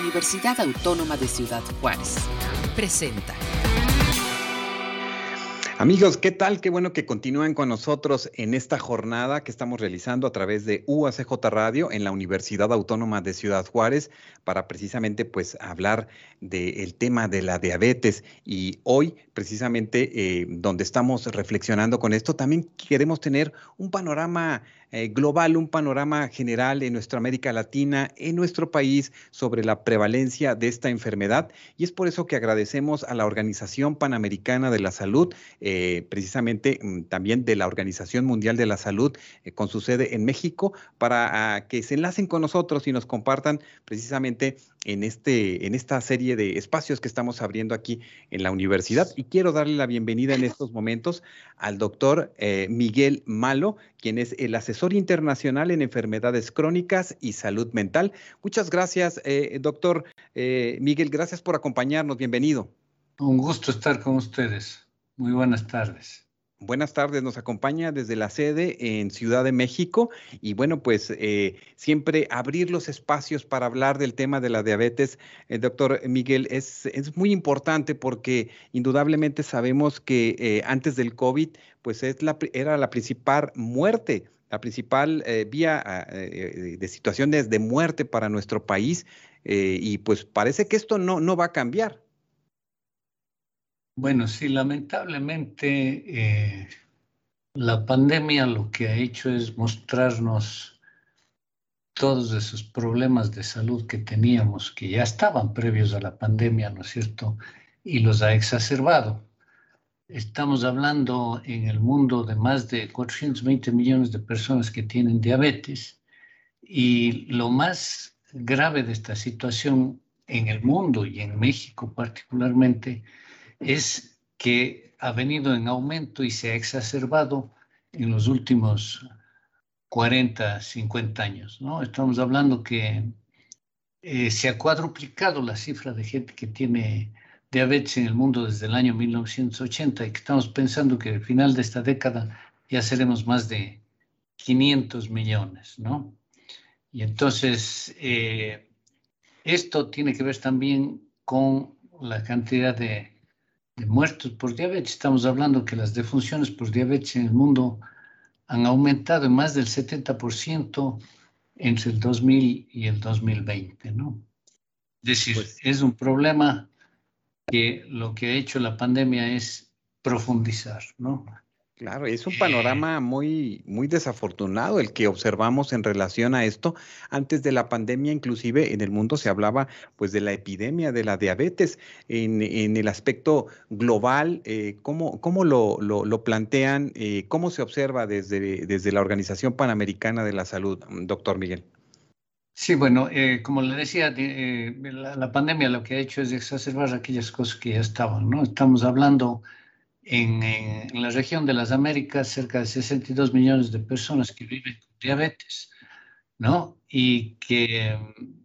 Universidad Autónoma de Ciudad Juárez. Presenta. Amigos, ¿qué tal? Qué bueno que continúen con nosotros en esta jornada que estamos realizando a través de UACJ Radio en la Universidad Autónoma de Ciudad Juárez para precisamente pues hablar del tema de la diabetes. Y hoy precisamente eh, donde estamos reflexionando con esto, también queremos tener un panorama eh, global, un panorama general en nuestra América Latina, en nuestro país, sobre la prevalencia de esta enfermedad. Y es por eso que agradecemos a la Organización Panamericana de la Salud, eh, precisamente mm, también de la Organización Mundial de la Salud, eh, con su sede en México, para ah, que se enlacen con nosotros y nos compartan precisamente en, este, en esta serie de espacios que estamos abriendo aquí en la universidad. Y quiero darle la bienvenida en estos momentos al doctor Miguel Malo, quien es el asesor internacional en enfermedades crónicas y salud mental. Muchas gracias, eh, doctor eh, Miguel. Gracias por acompañarnos. Bienvenido. Un gusto estar con ustedes. Muy buenas tardes. Buenas tardes, nos acompaña desde la sede en Ciudad de México y bueno, pues eh, siempre abrir los espacios para hablar del tema de la diabetes, el doctor Miguel, es, es, muy importante porque indudablemente sabemos que antes del COVID, pues es la, era la principal muerte la principal eh, vía ah, eh, de situaciones de muerte para nuestro país eh, y pues parece que esto no, no va a cambiar. Bueno, sí, lamentablemente la pandemia lo que ha hecho es mostrarnos todos esos problemas de salud que teníamos, que ya estaban previos a la pandemia, ¿no es cierto? Y los ha exacerbado. Estamos hablando en el mundo de más de 420 millones de personas que tienen diabetes y lo más grave de esta situación en el mundo y en México particularmente es que ha venido en aumento y se ha exacerbado en los últimos 40, 50 años. ¿no? Estamos hablando que eh, se ha cuadruplicado la cifra de gente que tiene diabetes en el mundo desde el año 1980 y que estamos pensando que al final de esta década ya seremos más de 500 millones, ¿no? Y entonces, eh, esto tiene que ver también con la cantidad de, de, muertos por diabetes. Estamos hablando que las defunciones por diabetes en el mundo han aumentado en más del 70% entre el 2000 y el 2020, ¿no? Es decir, pues es un problema que lo que ha hecho la pandemia es profundizar, ¿no? Claro, es un panorama muy, muy desafortunado el que observamos en relación a esto. Antes de la pandemia, inclusive en el mundo se hablaba pues de la epidemia de la diabetes. En, el aspecto global, eh, ¿cómo, cómo lo, lo, plantean? Eh, ¿Cómo se observa desde, desde la Organización Panamericana de la Salud, doctor Miguel? Sí, bueno, eh, como le decía, eh, la, pandemia lo que ha hecho es exacerbar aquellas cosas que ya estaban, ¿no? Estamos hablando en, en, la región de las Américas, cerca de 62 millones de personas que viven con diabetes, ¿no? Y que mm,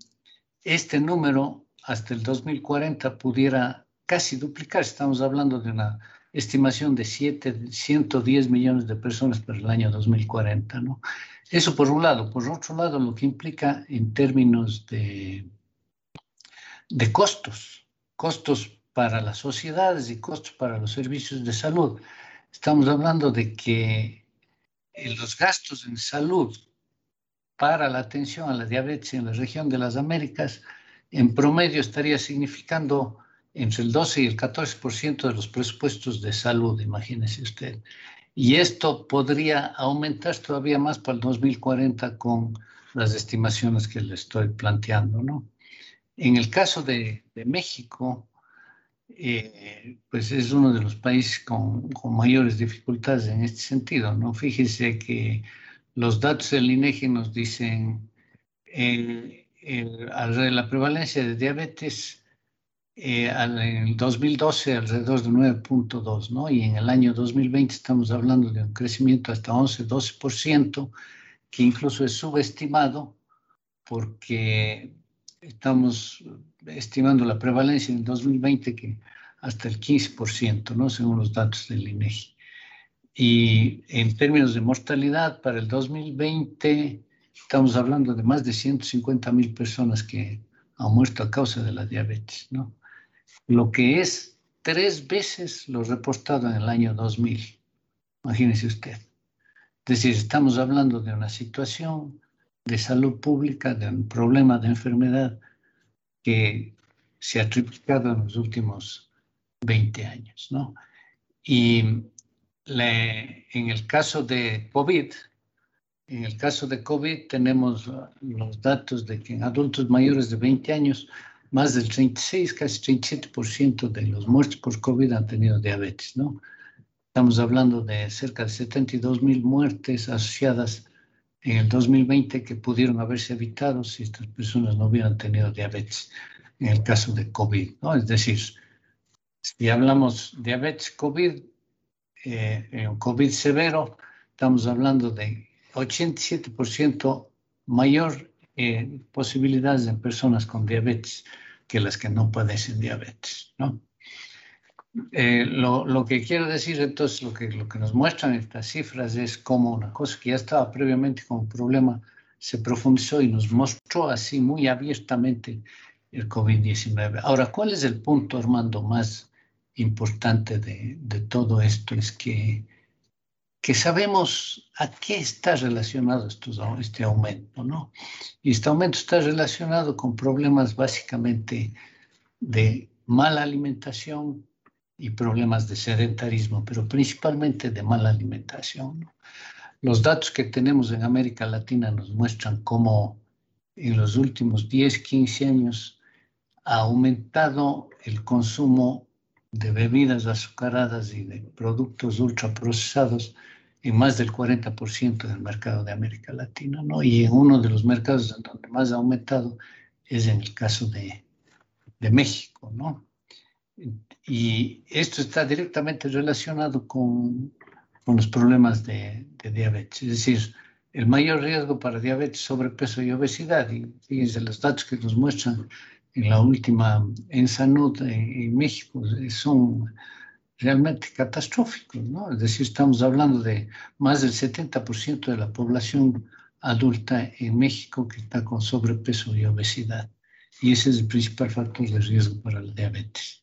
este número hasta el 2040 pudiera casi duplicar. Estamos hablando de una estimación de 7, 110 millones de personas para el año 2040, ¿no? Eso por un lado. Por otro lado, lo que implica en términos de, de costos, costos para las sociedades y costos para los servicios de salud. Estamos hablando de que los gastos en salud para la atención a la diabetes en la región de las Américas, en promedio estaría significando entre el 12 y el 14% de los presupuestos de salud, imagínese usted. Y esto podría aumentar todavía más para el 2040 con las estimaciones que le estoy planteando, ¿no? En el caso de, de México, eh, pues es uno de los países con, con, mayores dificultades en este sentido, ¿no? Fíjese que los datos del INEGI nos dicen eh, la prevalencia de diabetes eh, en el 2012 alrededor de 9.2, ¿no? Y en el año 2020 estamos hablando de un crecimiento hasta 11-12%, que incluso es subestimado porque estamos estimando la prevalencia en el 2020 que hasta el 15%, ¿no? Según los datos del INEGI. Y en términos de mortalidad, para el 2020 estamos hablando de más de 150 mil personas que han muerto a causa de la diabetes, ¿no? Lo que es tres veces lo reportado en el año 2000. Imagínese usted. Es decir, estamos hablando de una situación de salud pública, de un problema de enfermedad que se ha triplicado en los últimos 20 años, ¿no? Y en el caso de COVID, en el caso de COVID tenemos los datos de que en adultos mayores de 20 años, más del 36, casi 37% de los muertos por COVID han tenido diabetes, ¿no? Estamos hablando de cerca de 72 mil muertes asociadas en el 2020 que pudieron haberse evitado si estas personas no hubieran tenido diabetes, en el caso de COVID, ¿no? Es decir, si hablamos diabetes COVID, eh, en COVID severo, estamos hablando de 87% mayor eh, posibilidades en personas con diabetes que las que no padecen diabetes, ¿no? Eh, lo, lo, que quiero decir entonces, lo que, lo que nos muestran estas cifras es como una cosa que ya estaba previamente como problema se profundizó y nos mostró así muy abiertamente el COVID-19. Ahora, ¿cuál es el punto, Armando, más importante de, de todo esto? Es que que sabemos a qué está relacionado este aumento, ¿no? Y este aumento está relacionado con problemas básicamente de mala alimentación y problemas de sedentarismo, pero principalmente de mala alimentación. Los datos que tenemos en América Latina nos muestran cómo en los últimos 10, 15 años ha aumentado el consumo de bebidas azucaradas y de productos ultraprocesados en más del 40% del mercado de América Latina, ¿no? Y en uno de los mercados donde más ha aumentado es en el caso de, de México, ¿no? Y esto está directamente relacionado con, con los problemas de, de, diabetes, es decir, el mayor riesgo para diabetes, sobrepeso y obesidad, y fíjense los datos que nos muestran en la última en salud en, en México, son realmente catastróficos, ¿no? Es decir, estamos hablando de más del 70% de la población adulta en México que está con sobrepeso y obesidad. Y ese es el principal factor de riesgo para la diabetes.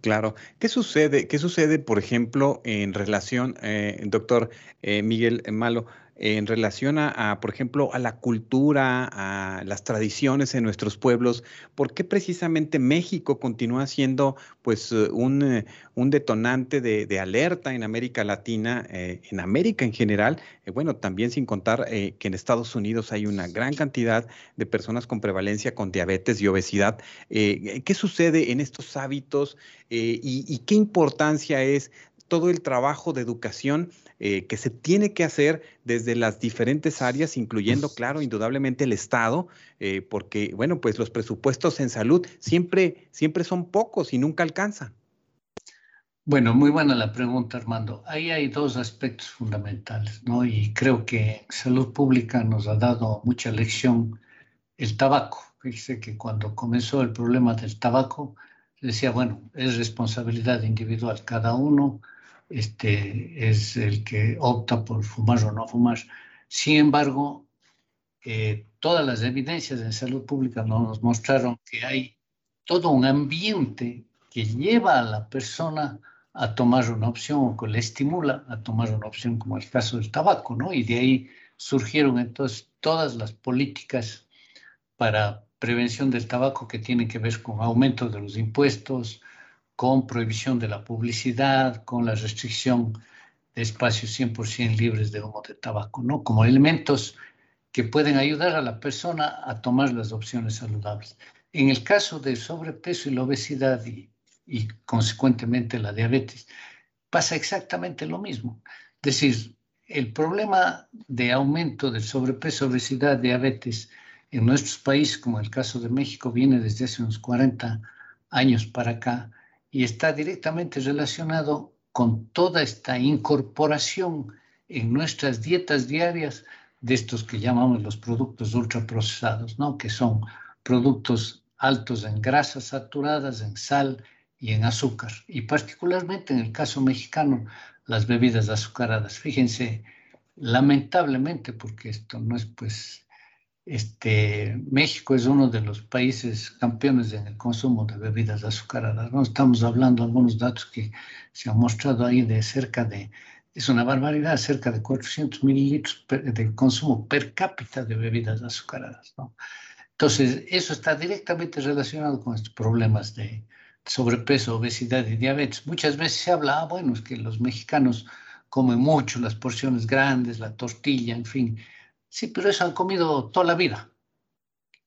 Claro. ¿Qué sucede, qué sucede, por ejemplo, en relación, eh, doctor eh, Miguel Malo, en relación a, por ejemplo, a la cultura, a las tradiciones en nuestros pueblos, ¿por qué precisamente México continúa siendo pues eh, un, eh, un detonante de, alerta en América Latina, eh, en América en general? bueno, también sin contar que en Estados Unidos hay una gran cantidad de personas con prevalencia con diabetes y obesidad. ¿Qué sucede en estos hábitos y qué importancia es todo el trabajo de educación eh, que se tiene que hacer desde las diferentes áreas, incluyendo, claro, indudablemente el Estado, eh, porque, bueno, pues los presupuestos en salud siempre, siempre son pocos y nunca alcanzan. Bueno, muy buena la pregunta, Armando. Ahí hay dos aspectos fundamentales, ¿no? Y creo que salud pública nos ha dado mucha lección el tabaco. Fíjese que cuando comenzó el problema del tabaco, decía, bueno, es responsabilidad individual, cada uno este, es el que opta por fumar o no fumar. Sin embargo, eh, todas las evidencias en salud pública nos mostraron que hay todo un ambiente que lleva a la persona a tomar una opción o que le estimula a tomar una opción, como el caso del tabaco, ¿no? Y de ahí surgieron entonces todas las políticas para prevención del tabaco que tienen que ver con aumento de los impuestos, con prohibición de la publicidad, con la restricción de espacios 100% libres de humo de tabaco, ¿no? Como elementos que pueden ayudar a la persona a tomar las opciones saludables. En el caso del sobrepeso y la obesidad y, y consecuentemente la diabetes, pasa exactamente lo mismo. Es decir, el problema de aumento del sobrepeso, obesidad, diabetes en nuestros países, como el caso de México, viene desde hace unos 40 años para acá y está directamente relacionado con toda esta incorporación en nuestras dietas diarias de estos que llamamos los productos ultraprocesados, ¿no? que son productos altos en grasas saturadas, en sal y en azúcar, y particularmente en el caso mexicano, las bebidas azucaradas. Fíjense, lamentablemente, porque esto no es pues este, México es uno de los países campeones en el consumo de bebidas azucaradas. ¿no? Estamos hablando de algunos datos que se han mostrado ahí de cerca de, es una barbaridad, cerca de 400 mililitros de consumo per cápita de bebidas azucaradas. ¿no? Entonces, eso está directamente relacionado con estos problemas de sobrepeso, obesidad y diabetes. Muchas veces se habla, ah, bueno, es que los mexicanos comen mucho, las porciones grandes, la tortilla, en fin. Sí, pero eso han comido toda la vida.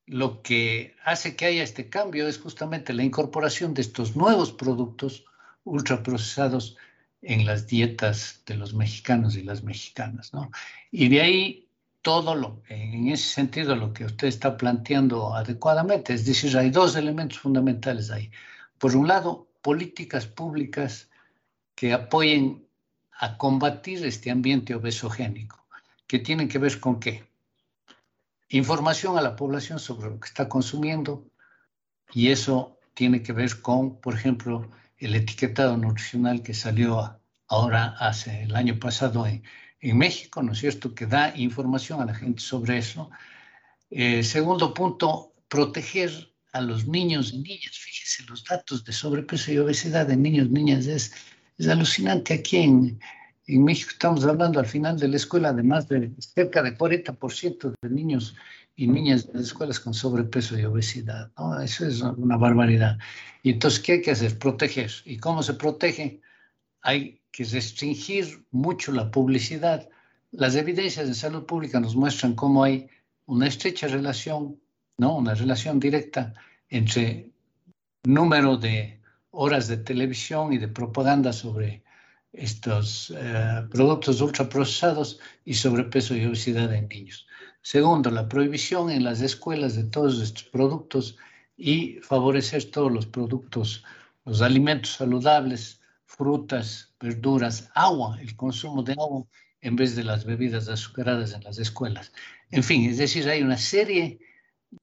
Lo que hace que haya este cambio es justamente la incorporación de estos nuevos productos ultraprocesados en las dietas de los mexicanos y las mexicanas, ¿no? Y de ahí todo lo, en ese sentido, lo que usted está planteando adecuadamente, es decir, hay dos elementos fundamentales ahí. Por un lado, políticas públicas que apoyen a combatir este ambiente obesogénico que tienen que ver con qué? Información a la población sobre lo que está consumiendo y eso tiene que ver con, por ejemplo, el etiquetado nutricional que salió ahora hace el año pasado en, México, ¿no es cierto?, que da información a la gente sobre eso. Eh, segundo punto, proteger a los niños y niñas. Fíjese, los datos de sobrepeso y obesidad de niños y niñas es, es alucinante aquí en, en México estamos hablando al final de la escuela de más de cerca de 40% de niños y niñas de las escuelas con sobrepeso y obesidad. ¿no? Eso es una barbaridad. Y entonces, ¿qué hay que hacer? Proteger. ¿Y cómo se protege? Hay que restringir mucho la publicidad. Las evidencias de salud pública nos muestran cómo hay una estrecha relación, ¿no? una relación directa entre número de horas de televisión y de propaganda sobre estos eh, productos ultraprocesados y sobrepeso y obesidad en niños. Segundo, la prohibición en las escuelas de todos estos productos y favorecer todos los productos, los alimentos saludables, frutas, verduras, agua, el consumo de agua en vez de las bebidas azucaradas en las escuelas. En fin, es decir, hay una serie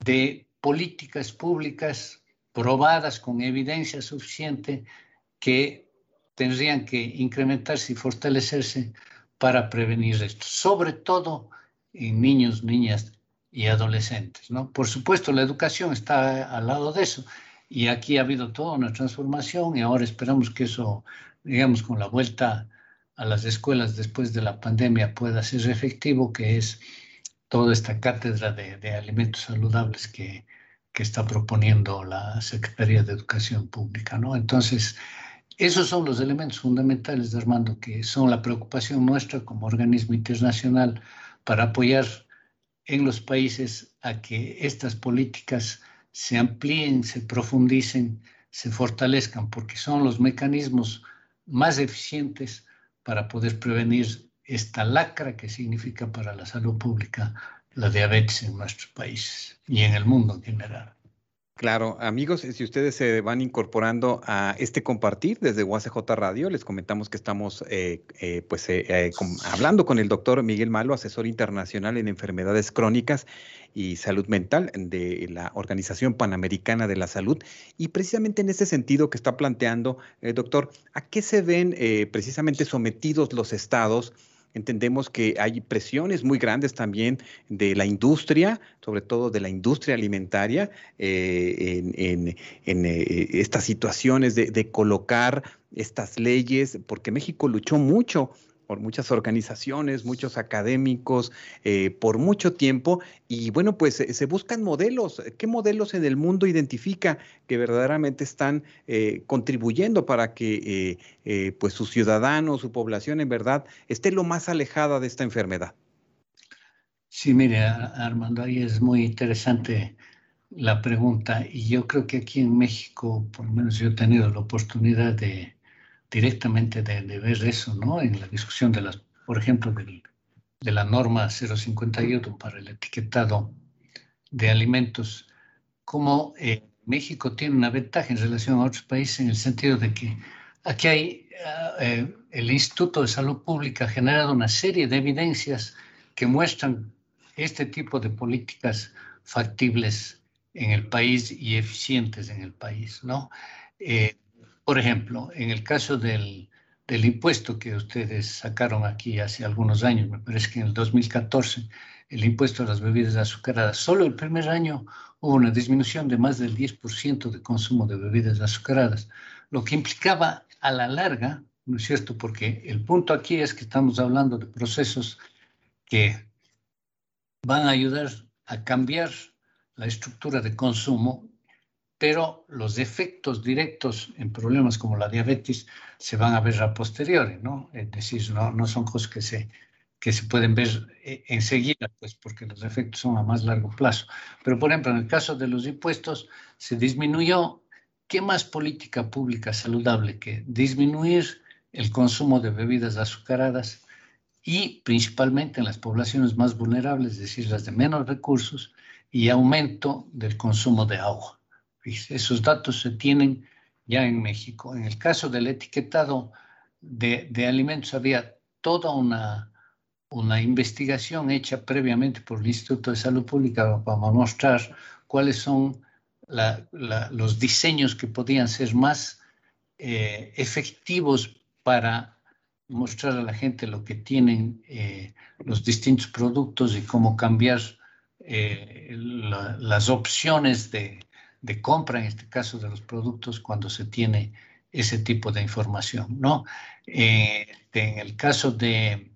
de políticas públicas probadas con evidencia suficiente que tendrían que incrementarse y fortalecerse para prevenir esto, sobre todo en niños, niñas y adolescentes. ¿no? Por supuesto, la educación está al lado de eso y aquí ha habido toda una transformación y ahora esperamos que eso, digamos, con la vuelta a las escuelas después de la pandemia pueda ser efectivo, que es toda esta cátedra de, de alimentos saludables que, que, está proponiendo la Secretaría de Educación Pública. ¿no? Entonces, esos son los elementos fundamentales, Armando, que son la preocupación nuestra como organismo internacional para apoyar en los países a que estas políticas se amplíen, se profundicen, se fortalezcan, porque son los mecanismos más eficientes para poder prevenir esta lacra que significa para la salud pública la diabetes en nuestros países y en el mundo en general. Claro, amigos, si ustedes se van incorporando a este compartir desde UACJ Radio, les comentamos que estamos eh, eh, pues eh, hablando con el doctor Miguel Malo, asesor internacional en enfermedades crónicas y salud mental de la Organización Panamericana de la Salud. Y precisamente en ese sentido que está planteando, doctor, ¿a qué se ven precisamente sometidos los estados? Entendemos que hay presiones muy grandes también de la industria, sobre todo de la industria alimentaria, eh, en, eh, estas situaciones de, colocar estas leyes, porque México luchó mucho por muchas organizaciones, muchos académicos, eh, por mucho tiempo. Y bueno, pues se buscan modelos. ¿Qué modelos en el mundo identifica que verdaderamente están eh, contribuyendo para que eh, pues sus ciudadanos, su población en verdad esté lo más alejada de esta enfermedad? Sí, mire, Armando, ahí es muy interesante la pregunta. Y yo creo que aquí en México, por lo menos yo he tenido la oportunidad de directamente de, ver eso, ¿no? En la discusión de las, por ejemplo, de la norma 051 para el etiquetado de alimentos, como eh, México tiene una ventaja en relación a otros países en el sentido de que aquí hay, eh, el Instituto de Salud Pública ha generado una serie de evidencias que muestran este tipo de políticas factibles en el país y eficientes en el país, ¿no? Eh, por ejemplo, en el caso del, impuesto que ustedes sacaron aquí hace algunos años, me parece que en el 2014, el impuesto a las bebidas azucaradas. Solo el primer año hubo una disminución de más del 10% de consumo de bebidas azucaradas, lo que implicaba a la larga, ¿no es cierto? Porque el punto aquí es que estamos hablando de procesos que van a ayudar a cambiar la estructura de consumo, pero los efectos directos en problemas como la diabetes se van a ver a posteriori, ¿no? Es decir, no, no son cosas que se que se pueden ver eh, enseguida, pues porque los efectos son a más largo plazo. Pero, por ejemplo, en el caso de los impuestos, se disminuyó, ¿qué más política pública saludable que disminuir el consumo de bebidas azucaradas y principalmente en las poblaciones más vulnerables, es decir, las de menos recursos, y aumento del consumo de agua? Esos datos se tienen ya en México. En el caso del etiquetado de, de alimentos había toda una una investigación hecha previamente por el Instituto de Salud Pública para mostrar cuáles son los diseños que podían ser más eh, efectivos para mostrar a la gente lo que tienen eh, los distintos productos y cómo cambiar eh, las opciones de, de, compra, en este caso de los productos, cuando se tiene ese tipo de información. ¿no? en el caso de,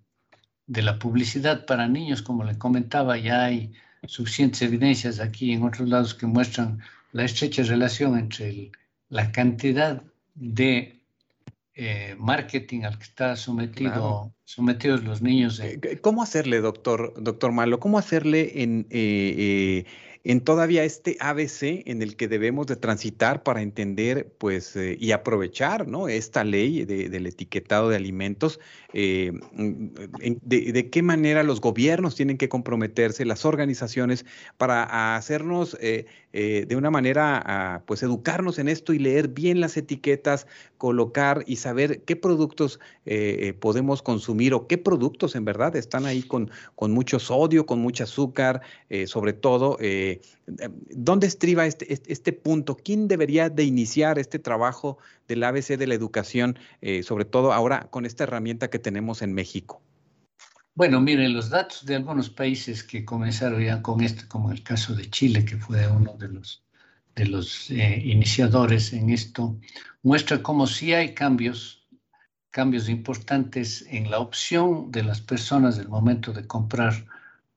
de la publicidad para niños, como le comentaba, ya hay suficientes evidencias aquí en otros lados que muestran la estrecha relación entre la cantidad de eh, marketing al que está sometido, sometidos los niños. Eh, ¿Cómo hacerle, doctor, doctor Malo? ¿Cómo hacerle en, eh, en todavía este ABC en el que debemos de transitar para entender pues eh, y aprovechar ¿no? esta ley del etiquetado de alimentos, eh, mm, de, qué manera los gobiernos tienen que comprometerse, las organizaciones, para hacernos eh, de una manera, pues educarnos en esto y leer bien las etiquetas, colocar y saber qué productos podemos consumir o qué productos en verdad están ahí con, con mucho sodio, con mucho azúcar, sobre todo. ¿Dónde estriba este, este, este, punto? ¿Quién debería de iniciar este trabajo del ABC de la educación, eh, sobre todo ahora con esta herramienta que tenemos en México? Bueno, miren, los datos de algunos países que comenzaron ya con esto, como el caso de Chile, que fue uno de los, de los eh, iniciadores en esto, muestra cómo sí hay cambios, cambios importantes en la opción de las personas del momento de comprar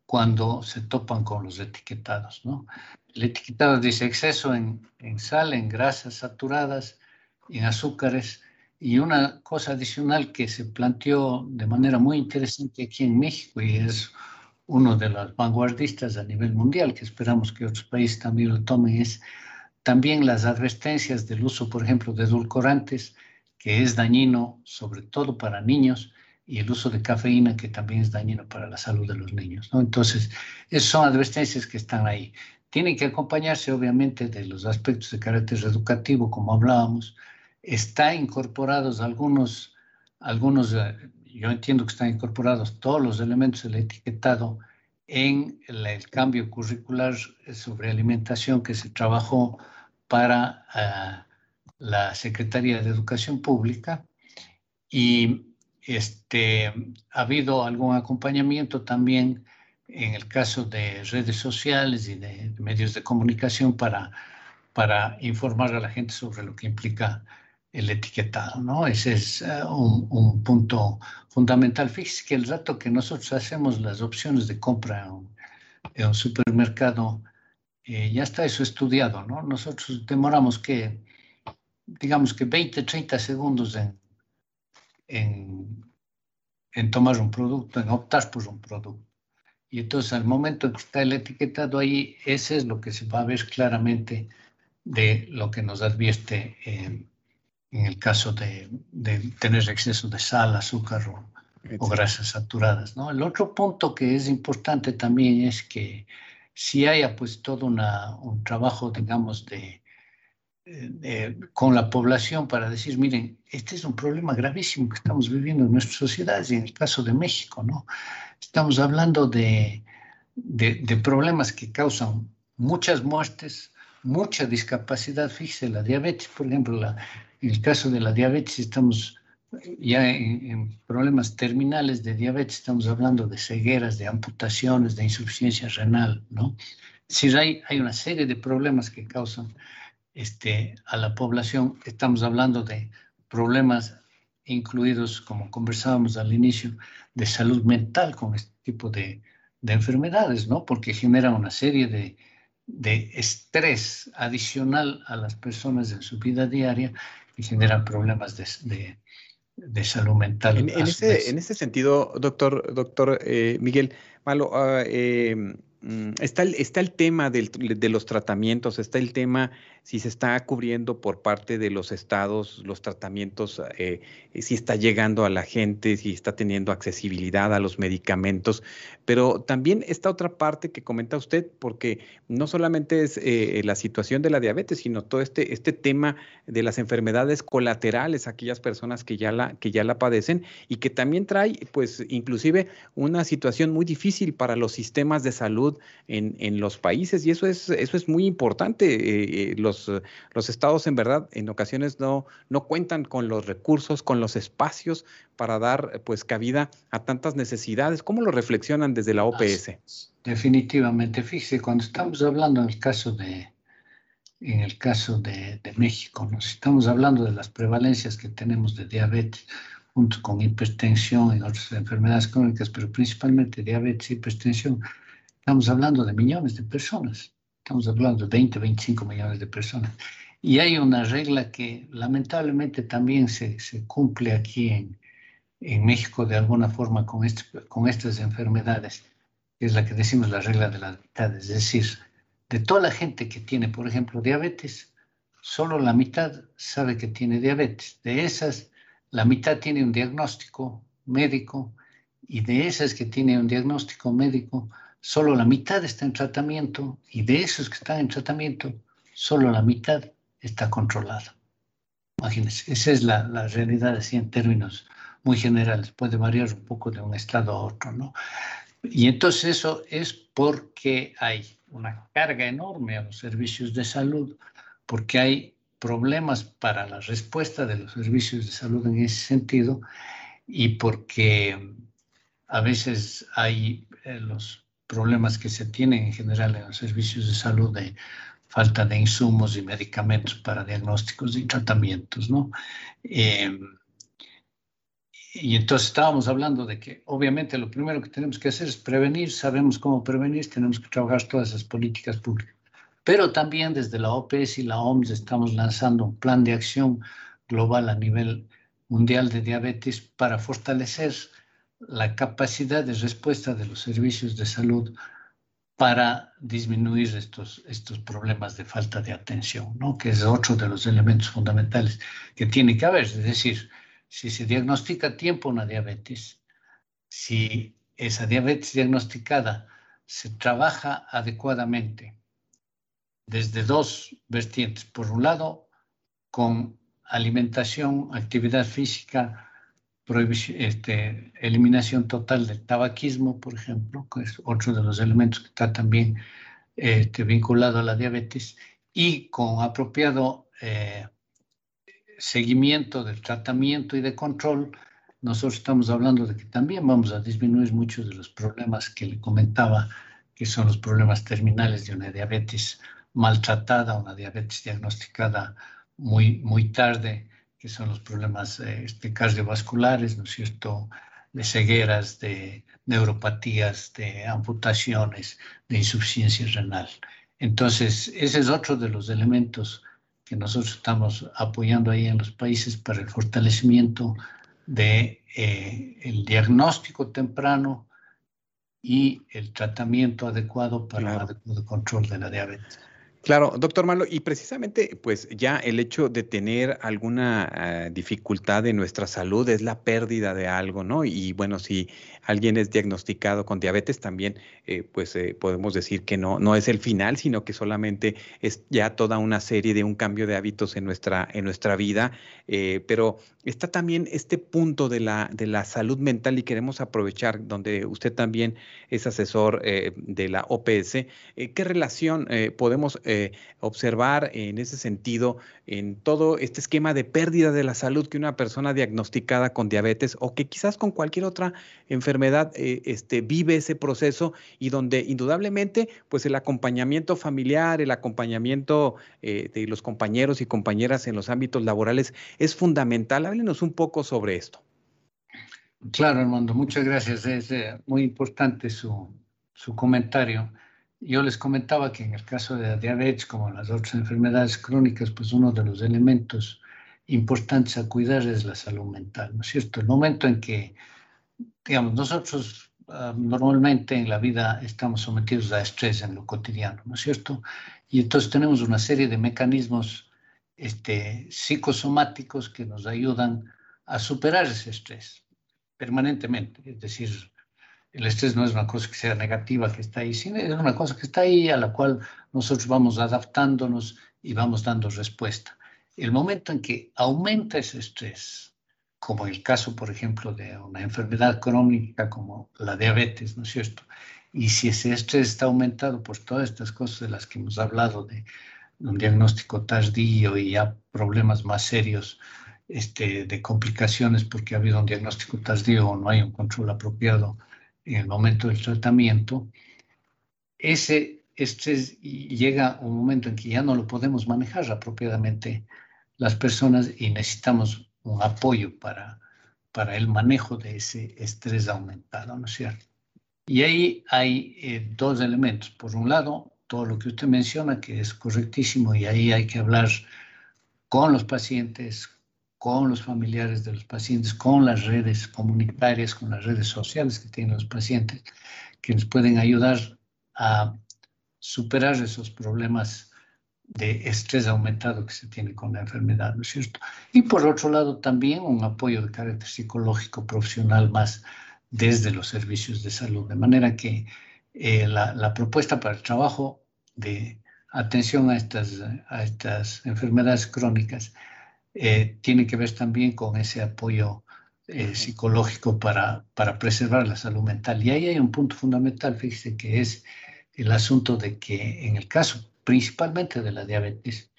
cuando se topan con los etiquetados. ¿no? El etiquetado dice exceso en, sal, en grasas saturadas, en azúcares. Y una cosa adicional que se planteó de manera muy interesante aquí en México y es uno de los vanguardistas a nivel mundial, que esperamos que otros países también lo tomen, es también las advertencias del uso, por ejemplo, de edulcorantes, que es dañino sobre todo para niños y el uso de cafeína, que también es dañino para la salud de los niños. ¿no? Entonces, esas son advertencias que están ahí. Tienen que acompañarse, obviamente, de los aspectos de carácter educativo, como hablábamos. Está incorporados algunos, algunos, eh, yo entiendo que están incorporados todos los elementos del etiquetado en el, cambio curricular sobre alimentación que se trabajó para uh, la Secretaría de Educación Pública. Y este, ha habido algún acompañamiento también en el caso de redes sociales y de, medios de comunicación para, para informar a la gente sobre lo que implica el etiquetado, ¿no? Ese es eh, un, punto fundamental. Fíjese que el rato que nosotros hacemos las opciones de compra en un, supermercado, eh, ya está eso estudiado, ¿no? Nosotros demoramos que, digamos que 20, 30 segundos en, en, tomar un producto, en optar por un producto. Y entonces al momento que está el etiquetado ahí, ese es lo que se va a ver claramente de lo que nos advierte en el caso de, tener exceso de sal, azúcar o, grasas saturadas. ¿no? El otro punto que es importante también es que si haya pues todo una, un trabajo, digamos, de, con la población para decir, miren, este es un problema gravísimo que estamos viviendo en nuestras sociedades y en el caso de México, ¿no? Estamos hablando de, de, problemas que causan muchas muertes, mucha discapacidad. Fíjese, la diabetes, por ejemplo, la, en el caso de la diabetes estamos ya en, problemas terminales de diabetes estamos hablando de cegueras, de amputaciones, de insuficiencia renal, ¿no? Si hay, hay una serie de problemas que causan este, a la población, estamos hablando de problemas incluidos, como conversábamos al inicio, de salud mental con este tipo de, de enfermedades, ¿no? Porque genera una serie de, de estrés adicional a las personas en su vida diaria y generan problemas de, de, salud mental. En, ese, en, ese, sentido, doctor, doctor eh, Miguel Malo, uh, eh, está el, está el tema de los tratamientos, está el tema si se está cubriendo por parte de los estados los tratamientos, eh, si está llegando a la gente, si está teniendo accesibilidad a los medicamentos, pero también está otra parte que comenta usted, porque no solamente es eh, la situación de la diabetes, sino todo este, este tema de las enfermedades colaterales, aquellas personas que ya, la, que ya la padecen y que también trae, pues, inclusive una situación muy difícil para los sistemas de salud en, los países y eso es, eso es muy importante. Eh, eh, los, los estados en verdad en ocasiones no, no cuentan con los recursos, con los espacios para dar pues cabida a tantas necesidades. ¿Cómo lo reflexionan desde la OPS? Definitivamente, fíjese, cuando estamos hablando en el caso de, en el caso de, México, nos estamos hablando de las prevalencias que tenemos de diabetes junto con hipertensión y otras enfermedades crónicas, pero principalmente diabetes y hipertensión, Estamos hablando de millones de personas. Estamos hablando de 20, 25 millones de personas. Y hay una regla que lamentablemente también se, se cumple aquí en, en, México de alguna forma con, este, con estas enfermedades, que es la que decimos la regla de la mitad. Es decir, de toda la gente que tiene, por ejemplo, diabetes, solo la mitad sabe que tiene diabetes. De esas, la mitad tiene un diagnóstico médico y de esas que tiene un diagnóstico médico, solo la mitad está en tratamiento y de esos que están en tratamiento, solo la mitad está controlada. Imagínense, esa es la, realidad así en términos muy generales, puede variar un poco de un estado a otro, ¿no? Y entonces eso es porque hay una carga enorme a los servicios de salud, porque hay problemas para la respuesta de los servicios de salud en ese sentido y porque a veces hay eh, los problemas que se tienen en general en los servicios de salud de falta de insumos y medicamentos para diagnósticos y tratamientos, ¿no? Em, y entonces estábamos hablando de que obviamente lo primero que tenemos que hacer es prevenir, sabemos cómo prevenir, tenemos que trabajar todas esas políticas públicas. Pero también desde la OPS y la OMS estamos lanzando un plan de acción global a nivel mundial de diabetes para fortalecer la capacidad de respuesta de los servicios de salud para disminuir estos, estos problemas de falta de atención, ¿no? que es otro de los elementos fundamentales que tiene que haber. Es decir, si se diagnostica a tiempo una diabetes, si esa diabetes diagnosticada se trabaja adecuadamente desde dos vertientes. Por un lado, con alimentación, actividad física, este, eliminación total del tabaquismo, por ejemplo, que es otro de los elementos que está también este, vinculado a la diabetes, y con apropiado eh, seguimiento del tratamiento y de control, nosotros estamos hablando de que también vamos a disminuir muchos de los problemas que le comentaba, que son los problemas terminales de una diabetes maltratada, una diabetes diagnosticada muy, muy tarde, que son los problemas eh, este, cardiovasculares, ¿no es cierto?, de cegueras, de neuropatías, de amputaciones, de insuficiencia renal. Entonces, ese es otro de los elementos que nosotros estamos apoyando ahí en los países para el fortalecimiento de eh, el diagnóstico temprano y el tratamiento adecuado para el adecuado control de la diabetes. Claro, doctor Malo, y precisamente pues ya el hecho de tener alguna eh, dificultad en nuestra salud es la pérdida de algo, ¿no? Y bueno, si alguien es diagnosticado con diabetes, también eh, pues eh, podemos decir que no, no es el final, sino que solamente es ya toda una serie de un cambio de hábitos en nuestra, en nuestra vida, pero está también este punto de la, de la salud mental y queremos aprovechar, donde usted también es asesor de la OPS, ¿qué relación podemos eh, observar en ese sentido en todo este esquema de pérdida de la salud que una persona diagnosticada con diabetes o que quizás con cualquier otra enfermedad eh, este, vive ese proceso y donde indudablemente pues el acompañamiento familiar, el acompañamiento eh, de los compañeros y compañeras en los ámbitos laborales es fundamental. Háblenos un poco sobre esto. Claro, Armando, muchas gracias. Es muy importante su, su comentario. Yo les comentaba que en el caso de la diabetes, como las otras enfermedades crónicas, pues uno de los elementos importantes a cuidar es la salud mental, ¿no es cierto? El momento en que, digamos, nosotros ah, normalmente en la vida estamos sometidos a estrés en lo cotidiano, ¿no es cierto? Y entonces tenemos una serie de mecanismos este, psicosomáticos que nos ayudan a superar ese estrés permanentemente. Es decir, el estrés no es una cosa que sea negativa que está ahí, sino es una cosa que está ahí a la cual nosotros vamos adaptándonos y vamos dando respuesta. El momento en que aumenta ese estrés, como el caso, por ejemplo, de una enfermedad crónica como la diabetes, ¿no es cierto? Y si ese estrés está aumentado por todas estas cosas de las que hemos hablado, de un diagnóstico tardío y ya problemas más serios este, de complicaciones porque ha habido un diagnóstico tardío o no hay un control apropiado en el momento del tratamiento, ese estrés llega un momento en que ya no lo podemos manejar apropiadamente las personas y necesitamos un apoyo para, para el manejo de ese estrés aumentado, ¿no es cierto? Y ahí hay eh, dos elementos. Por un lado, todo lo que usted menciona, que es correctísimo, y ahí hay que hablar con los pacientes, con los familiares de los pacientes, con las redes comunitarias, con las redes sociales que tienen los pacientes, que nos pueden ayudar a superar esos problemas de estrés aumentado que se tiene con la enfermedad, ¿no es cierto? Y por otro lado, también un apoyo de carácter psicológico profesional más desde los servicios de salud, de manera que eh, la, la, propuesta para el trabajo de atención a estas, a estas enfermedades crónicas eh, tiene que ver también con ese apoyo eh, psicológico para, para preservar la salud mental. Y ahí hay un punto fundamental, fíjese, que es el asunto de que en el caso principalmente de la diabetes,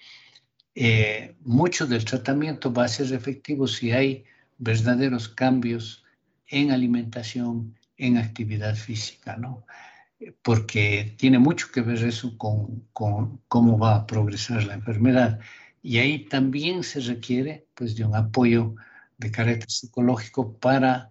eh, mucho del tratamiento va a ser efectivo si hay verdaderos cambios en alimentación, en actividad física, ¿no? Porque tiene mucho que ver eso con, con cómo va a progresar la enfermedad. Y ahí también se requiere pues, de un apoyo de carácter psicológico para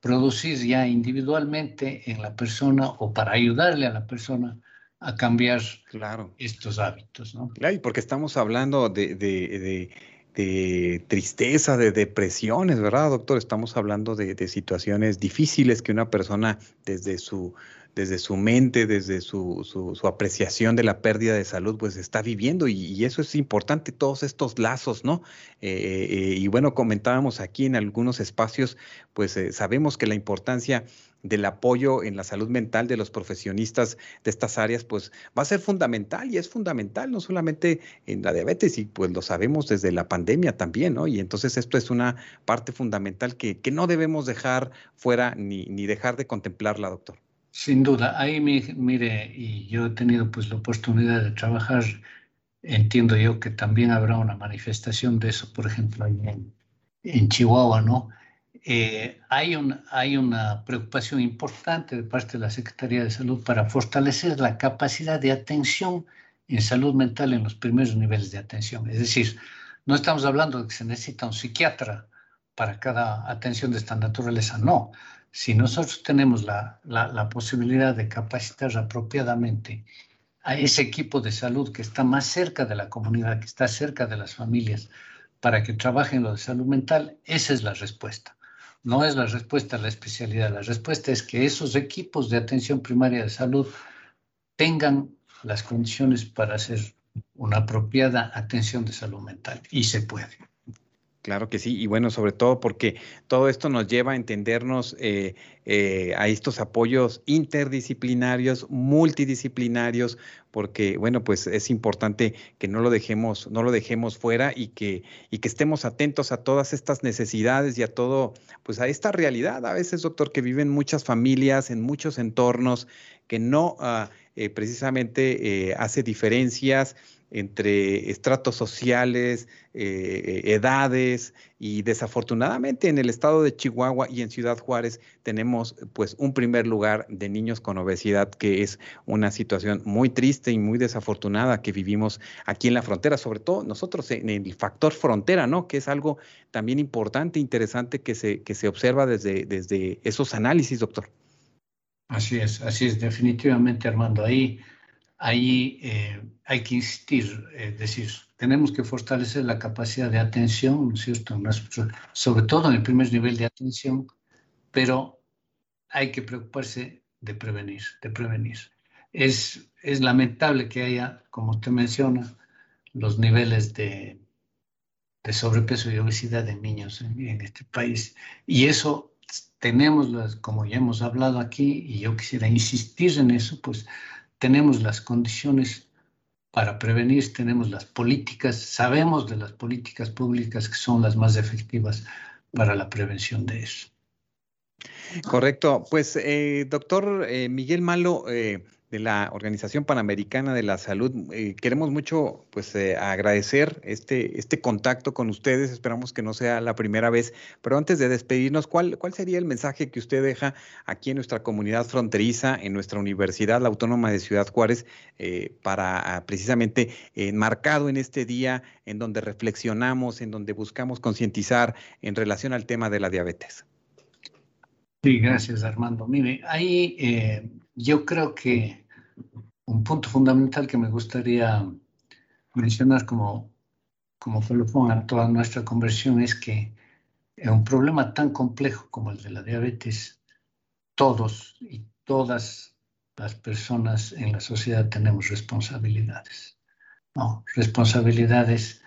producir ya individualmente en la persona o para ayudarle a la persona a cambiar claro. estos hábitos. ¿no? Claro, y porque estamos hablando de, de, de, tristeza, de depresiones, ¿verdad, doctor? Estamos hablando de, situaciones difíciles que una persona desde su desde su mente, desde su, su, apreciación de la pérdida de salud, pues está viviendo y, eso es importante, todos estos lazos, ¿no? Eh, eh, y bueno, comentábamos aquí en algunos espacios, pues eh, sabemos que la importancia del apoyo en la salud mental de los profesionistas de estas áreas, pues va a ser fundamental y es fundamental, no solamente en la diabetes, y pues lo sabemos desde la pandemia también, ¿no? Y entonces esto es una parte fundamental que, que no debemos dejar fuera ni, ni dejar de contemplarla, doctor. Sin duda, ahí mire, y yo he tenido pues la oportunidad de trabajar, entiendo yo que también habrá una manifestación de eso, por ejemplo, en, en Chihuahua, ¿no? Eh, hay, un, hay una preocupación importante de parte de la Secretaría de Salud para fortalecer la capacidad de atención en salud mental en los primeros niveles de atención. Es decir, no estamos hablando de que se necesita un psiquiatra para cada atención de esta naturaleza, no si nosotros tenemos la, posibilidad de capacitar apropiadamente a ese equipo de salud que está más cerca de la comunidad, que está cerca de las familias, para que trabajen lo de salud mental, esa es la respuesta. No es la respuesta la especialidad, la respuesta es que esos equipos de atención primaria de salud tengan las condiciones para hacer una apropiada atención de salud mental y se puede. Claro que sí, y bueno, sobre todo porque todo esto nos lleva a entendernos eh, eh, a estos apoyos interdisciplinarios, multidisciplinarios, porque bueno, pues es importante que no lo dejemos, no lo dejemos fuera y que, y que estemos atentos a todas estas necesidades y a todo, pues a esta realidad, a veces, doctor, que viven muchas familias en muchos entornos, que no ah, eh, precisamente hace diferencias entre estratos sociales, eh, edades y desafortunadamente en el estado de Chihuahua y en Ciudad Juárez tenemos pues un primer lugar de niños con obesidad que es una situación muy triste y muy desafortunada que vivimos aquí en la frontera, sobre todo nosotros en el factor frontera, ¿no? Que es algo también importante, interesante que se, que se observa desde, desde esos análisis, doctor. Así es, así es, definitivamente Armando. Ahí ahí eh, hay que insistir, es decir, tenemos que fortalecer la capacidad de atención, ¿no es cierto? Sobre todo en el primer nivel de atención, pero hay que preocuparse de prevenir, de prevenir. Es, es lamentable que haya, como usted menciona, los niveles de, de sobrepeso y obesidad en niños en, este país. Y eso tenemos, como ya hemos hablado aquí, y yo quisiera insistir en eso, pues tenemos las condiciones para prevenir, tenemos las políticas, sabemos de las políticas públicas que son las más efectivas para la prevención de eso. Correcto. Pues, eh, doctor eh, Miguel Malo, eh, de la Organización Panamericana de la Salud. Eh, queremos mucho pues eh, agradecer este, este contacto con ustedes. Esperamos que no sea la primera vez. Pero antes de despedirnos, ¿cuál, ¿cuál sería el mensaje que usted deja aquí en nuestra comunidad fronteriza, en nuestra Universidad Autónoma de Ciudad Juárez, eh, para ah, precisamente enmarcado en este día en donde reflexionamos, en donde buscamos concientizar en relación al tema de la diabetes? Sí, gracias Armando. Mire, ahí yo creo que un punto fundamental que me gustaría mencionar como, como colofón a toda nuestra conversión es que en un problema tan complejo como el de la diabetes, todos y todas las personas en la sociedad tenemos responsabilidades. ¿no? Responsabilidades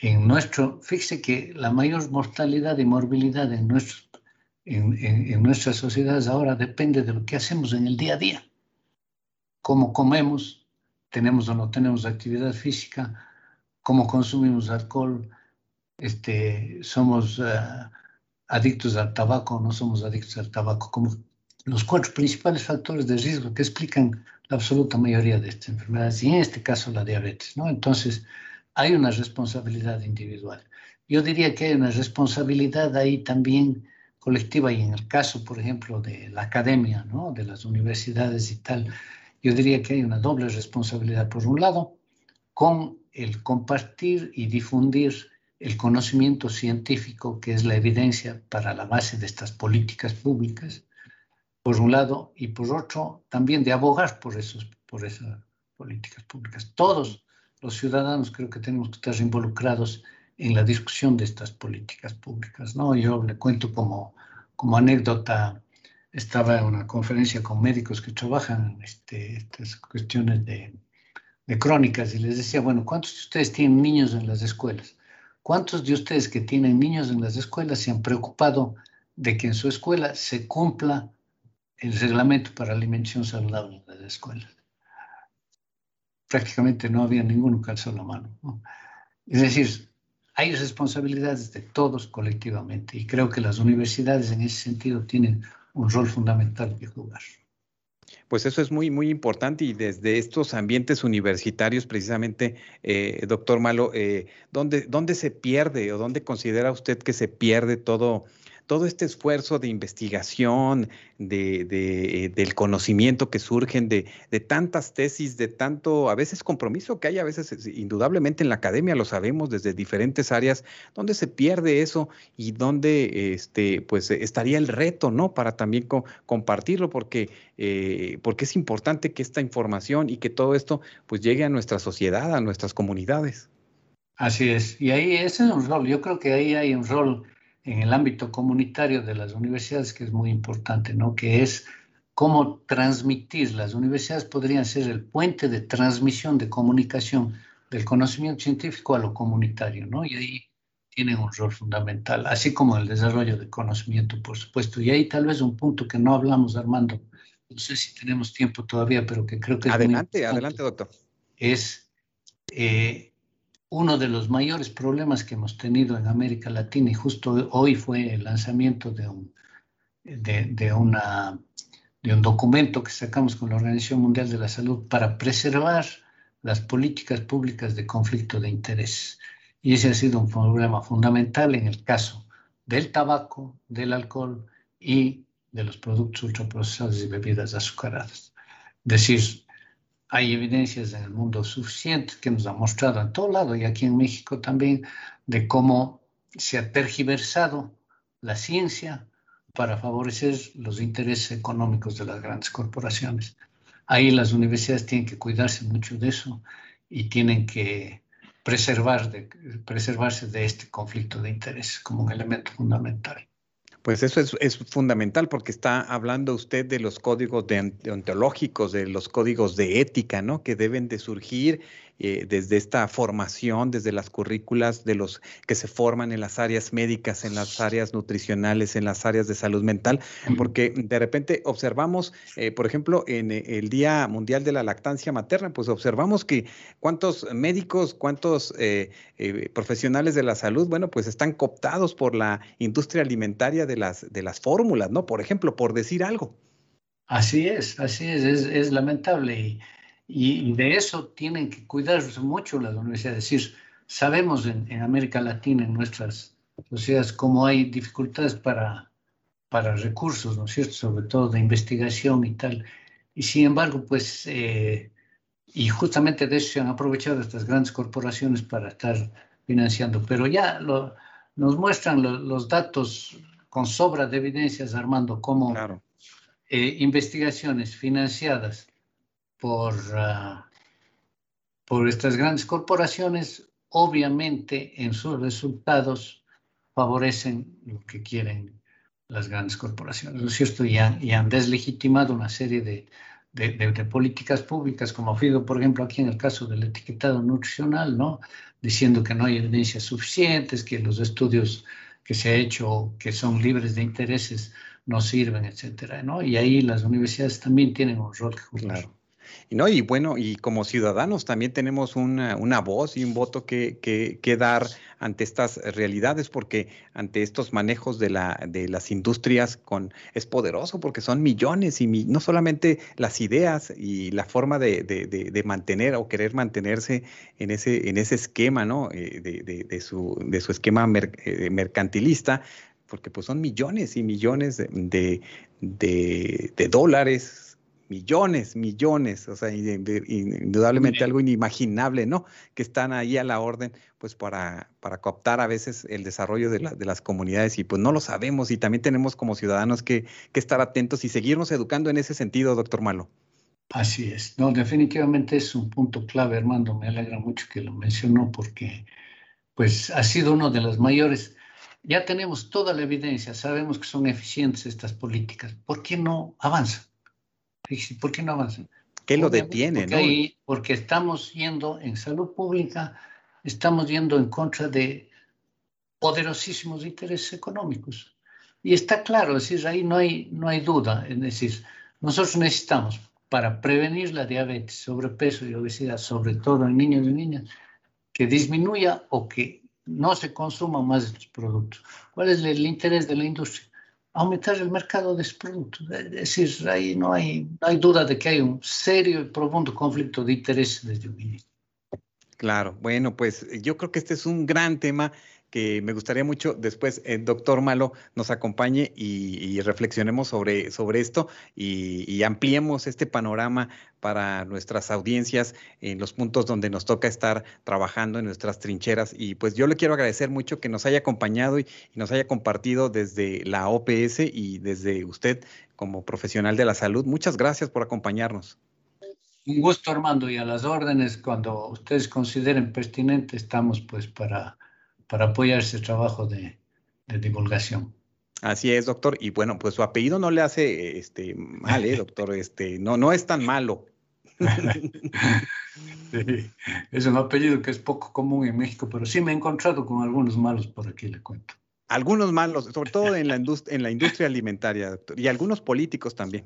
en nuestro, fíjese que la mayor mortalidad y morbilidad en nuestros en, nuestras sociedades ahora depende de lo que hacemos en el día a día. Cómo comemos, tenemos o no tenemos actividad física, cómo consumimos alcohol, este, somos eh, adictos al tabaco o no somos adictos al tabaco, como los cuatro principales factores de riesgo que explican la absoluta mayoría de estas enfermedades y en este caso la diabetes. ¿no? Entonces, hay una responsabilidad individual. Yo diría que hay una responsabilidad ahí también colectiva y en el caso, por ejemplo, de la academia, ¿no? de las universidades y tal, yo diría que hay una doble responsabilidad. Por un lado, con el compartir y difundir el conocimiento científico, que es la evidencia para la base de estas políticas públicas, por un lado, y por otro, también de abogar por, esos, por esas políticas públicas. Todos los ciudadanos creo que tenemos que estar involucrados en la discusión de estas políticas públicas. ¿no? Yo le cuento como, como anécdota, estaba en una conferencia con médicos que trabajan en este, estas cuestiones de, de crónicas y les decía, bueno, ¿cuántos de ustedes tienen niños en las escuelas? ¿Cuántos de ustedes que tienen niños en las escuelas se han preocupado de que en su escuela se cumpla el reglamento para alimentación saludable en las escuelas? Prácticamente no había ninguno que alzó la mano. ¿no? Es decir, hay responsabilidades de todos colectivamente y creo que las universidades en ese sentido tienen un rol fundamental que jugar. Pues eso es muy, muy importante y desde estos ambientes universitarios, precisamente, eh, doctor Malo, eh, ¿dónde, ¿dónde se pierde o dónde considera usted que se pierde todo todo este esfuerzo de investigación, de, eh, del conocimiento que surgen de, tantas tesis, de tanto, a veces compromiso que hay, a veces indudablemente en la academia, lo sabemos desde diferentes áreas, donde se pierde eso y donde este, pues, estaría el reto, ¿no? Para también compartirlo, porque, eh, porque es importante que esta información y que todo esto pues llegue a nuestra sociedad, a nuestras comunidades. Así es, y ahí ese es un rol, yo creo que ahí hay un rol en el ámbito comunitario de las universidades que es muy importante, ¿no? Que es cómo transmitir. Las universidades podrían ser el puente de transmisión, de comunicación del conocimiento científico a lo comunitario, ¿no? Y ahí tienen un rol fundamental, así como el desarrollo de conocimiento, por supuesto. Y ahí tal vez un punto que no hablamos, Armando, no sé si tenemos tiempo todavía, pero que creo que es Adelante, adelante, doctor. Es eh, uno de los mayores problemas que hemos tenido en América Latina y justo hoy fue el lanzamiento de un, de, una, de un documento que sacamos con la Organización Mundial de la Salud para preservar las políticas públicas de conflicto de interés. Y ese ha sido un problema fundamental en el caso del tabaco, del alcohol y de los productos ultraprocesados y bebidas azucaradas. Es decir, hay evidencias en el mundo suficientes que nos han mostrado en todo lado y aquí en México también de cómo se ha tergiversado la ciencia para favorecer los intereses económicos de las grandes corporaciones. Ahí las universidades tienen que cuidarse mucho de eso y tienen que preservarse de este conflicto de interés como un elemento fundamental. Pues eso es, fundamental porque está hablando usted de los códigos deontológicos, de los códigos de ética, ¿no? Que deben de surgir eh, desde esta formación, desde las currículas de los que se forman en las áreas médicas, en las áreas nutricionales, en las áreas de salud mental, porque de repente observamos, eh, por ejemplo, en eh, el Día Mundial de la Lactancia Materna, pues observamos que cuántos médicos, cuántos profesionales de la salud, bueno, pues están cooptados por la industria alimentaria de las, de las fórmulas, ¿no? Por ejemplo, por decir algo. Así es, así es, es, es lamentable. Y y, de eso tienen que cuidarse mucho las universidades. Es decir, sabemos en, América Latina, en nuestras sociedades, cómo hay dificultades para, para recursos, ¿no es cierto? Sobre todo de investigación y tal. Y sin embargo, pues, eh, y justamente de eso se han aprovechado estas grandes corporaciones para estar financiando. Pero ya lo, nos muestran los datos con sobra de evidencias, Armando, como eh, investigaciones financiadas por, ah, por estas grandes corporaciones, obviamente en sus resultados favorecen lo que quieren las grandes corporaciones, ¿no es cierto? Y han, y han deslegitimado una serie de, de, de, políticas públicas, como sido, por ejemplo, aquí en el caso del etiquetado nutricional, ¿no? Diciendo que no hay evidencias suficientes, que los estudios que se ha hecho, que son libres de intereses, no sirven, etcétera, ¿no? Y ahí las universidades también tienen un rol que jugar. Claro. Y, no, y bueno, y como ciudadanos también tenemos una, voz y un voto que, que, dar ante estas realidades, porque ante estos manejos de, la, de las industrias es poderoso porque son millones y no solamente las ideas y la forma de, de, mantener o querer mantenerse en ese, en ese esquema, ¿no? Eh, de, su, de su esquema eh, mercantilista, porque pues son millones y millones de, de dólares millones, millones, o sea, indudablemente algo inimaginable, ¿no? Que están ahí a la orden, pues para, para cooptar a veces el desarrollo de, las comunidades y pues no lo sabemos y también tenemos como ciudadanos que, estar atentos y seguirnos educando en ese sentido, doctor Malo. Así es, no, definitivamente es un punto clave, Armando, me alegra mucho que lo mencionó porque pues ha sido uno de los mayores ya tenemos toda la evidencia, sabemos que son eficientes estas políticas. ¿Por qué no avanzan? ¿Por qué no avanzan? ¿Qué lo detiene? Porque, porque estamos yendo en salud pública, estamos yendo en contra de poderosísimos intereses económicos. Y está claro, es decir, ahí no hay, no hay duda. Es decir, nosotros necesitamos para prevenir la diabetes, sobrepeso y obesidad, sobre todo en niños y niñas, que disminuya o que no se consuman más estos productos. ¿Cuál es el interés de la industria? Aumentar el mercado de productos. Es decir, ahí no hay, no hay duda de que hay un serio y profundo conflicto de intereses desde un inicio. Claro, bueno, pues yo creo que este es un gran tema que me gustaría mucho después el doctor Malo nos acompañe y, reflexionemos sobre, sobre esto y, ampliemos este panorama para nuestras audiencias en los puntos donde nos toca estar trabajando en nuestras trincheras. Y pues yo le quiero agradecer mucho que nos haya acompañado y, nos haya compartido desde la OPS y desde usted como profesional de la salud. Muchas gracias por acompañarnos. Un gusto, Armando, y a las órdenes, cuando ustedes consideren pertinente, estamos pues para para apoyar ese trabajo de, divulgación. Así es, doctor. Y bueno, pues su apellido no le hace este, mal, ¿eh, doctor? Este, no, no es tan malo. es un apellido que es poco común en México, pero sí me he encontrado con algunos malos por aquí, le cuento. Algunos malos, sobre todo en la, en la industria alimentaria, doctor, y algunos políticos también.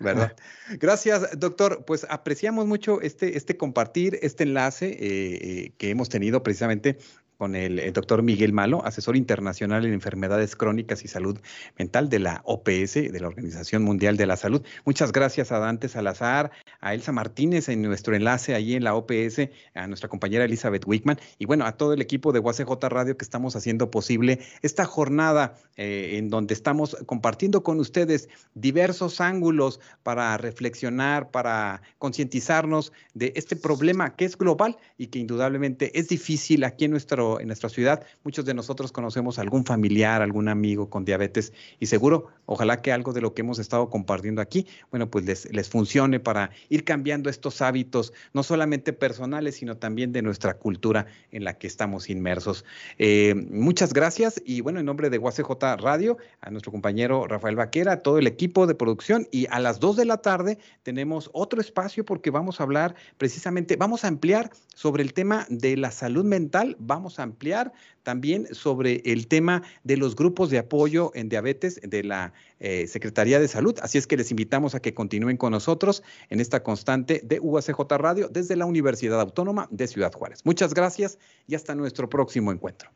¿verdad? Gracias, doctor. Pues apreciamos mucho este, este compartir, este enlace eh, eh, que hemos tenido precisamente con el, doctor Miguel Malo, asesor internacional en enfermedades crónicas y salud mental de la OPS, de la Organización Mundial de la Salud. Muchas gracias a Dante Salazar, a Elsa Martínez en nuestro enlace allí en la OPS, a nuestra compañera Elizabeth Wickman y bueno, a todo el equipo de UACJ Radio que estamos haciendo posible esta jornada eh, en donde estamos compartiendo con ustedes diversos ángulos para reflexionar, para concientizarnos de este problema que es global y que indudablemente es difícil aquí en nuestro en nuestra ciudad, muchos de nosotros conocemos algún familiar, algún amigo con diabetes y seguro, ojalá que algo de lo que hemos estado compartiendo aquí, bueno, pues les, les funcione para ir cambiando estos hábitos, no solamente personales, sino también de nuestra cultura en la que estamos inmersos. Eh, muchas gracias y bueno, en nombre de UACJ Radio, a nuestro compañero Rafael Vaquera, a todo el equipo de producción y a las dos de la tarde tenemos otro espacio porque vamos a hablar precisamente, vamos a ampliar sobre el tema de la salud mental, vamos ampliar también sobre el tema de los grupos de apoyo en diabetes de la eh, Secretaría de Salud. Así es que les invitamos a que continúen con nosotros en esta constante de UACJ Radio desde la Universidad Autónoma de Ciudad Juárez. Muchas gracias y hasta nuestro próximo encuentro.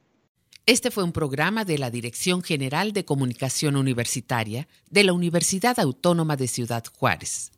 Este fue un programa de la Dirección General de Comunicación Universitaria de la Universidad Autónoma de Ciudad Juárez.